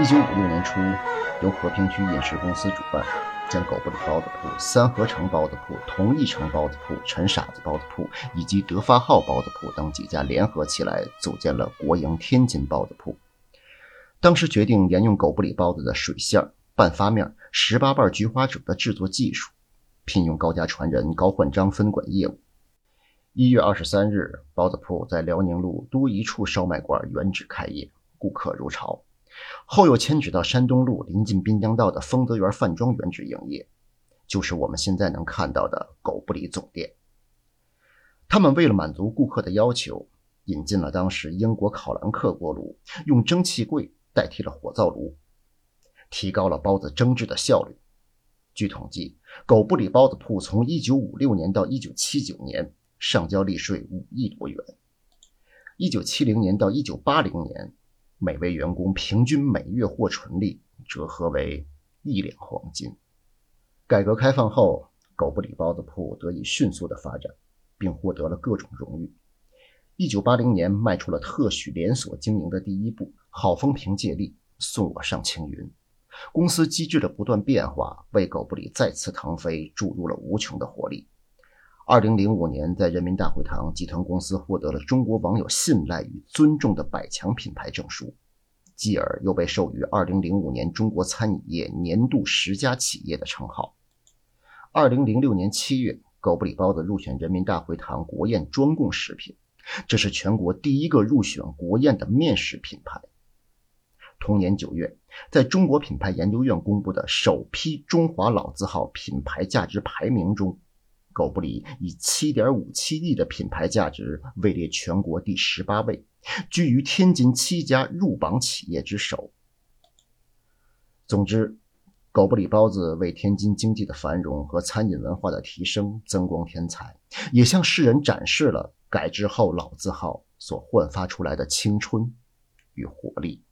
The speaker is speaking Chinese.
一九五六年初，由和平区饮食公司主办，将狗不理包子铺、三合城包子铺、同义城包子铺、陈傻子包子铺以及德发号包子铺等几家联合起来，组建了国营天津包子铺。当时决定沿用狗不理包子的水馅、半发面、十八瓣菊花褶的制作技术，聘用高家传人高焕章分管业务。一月二十三日，包子铺在辽宁路都一处烧麦馆原址开业，顾客如潮。后又迁址到山东路临近滨江道的丰泽园饭庄原址营业，就是我们现在能看到的狗不理总店。他们为了满足顾客的要求，引进了当时英国考兰克锅炉，用蒸汽柜代替了火灶炉，提高了包子蒸制的效率。据统计，狗不理包子铺从1956年到1979年上交利税五亿多元，1970年到1980年。每位员工平均每月获纯利折合为一两黄金。改革开放后，狗不理包子铺得以迅速的发展，并获得了各种荣誉。一九八零年，迈出了特许连锁经营的第一步，好风凭借力，送我上青云。公司机制的不断变化，为狗不理再次腾飞注入了无穷的活力。二零零五年，在人民大会堂集团公司获得了中国网友信赖与尊重的百强品牌证书，继而又被授予二零零五年中国餐饮业年度十佳企业的称号。二零零六年七月，狗不理包子入选人民大会堂国宴专供食品，这是全国第一个入选国宴的面食品牌。同年九月，在中国品牌研究院公布的首批中华老字号品牌价值排名中。狗不理以七点五七亿的品牌价值位列全国第十八位，居于天津七家入榜企业之首。总之，狗不理包子为天津经济的繁荣和餐饮文化的提升增光添彩，也向世人展示了改制后老字号所焕发出来的青春与活力。